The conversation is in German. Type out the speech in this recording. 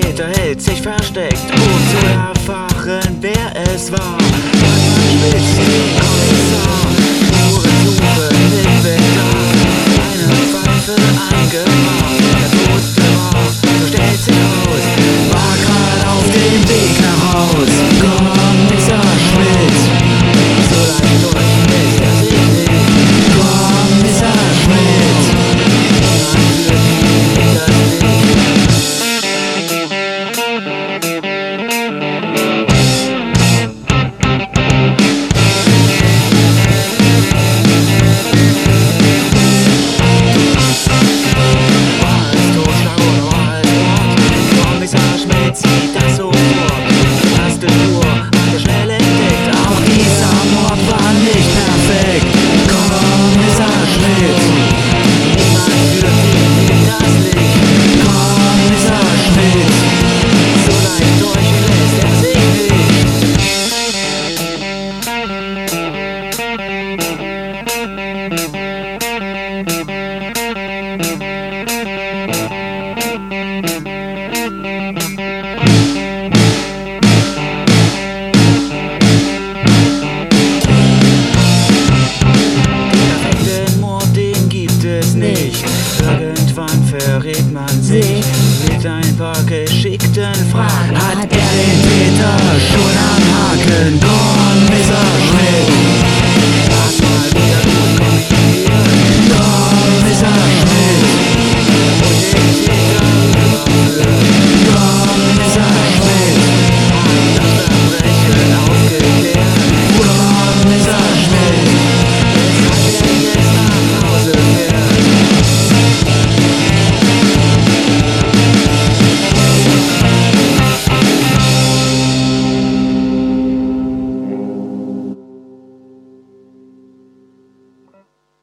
Peter hält sich versteckt, um zu erfahren, wer es war. fragt man sich mit ein paar geschickten Fragen. Hat er den Peter schon am Haken? Dorn,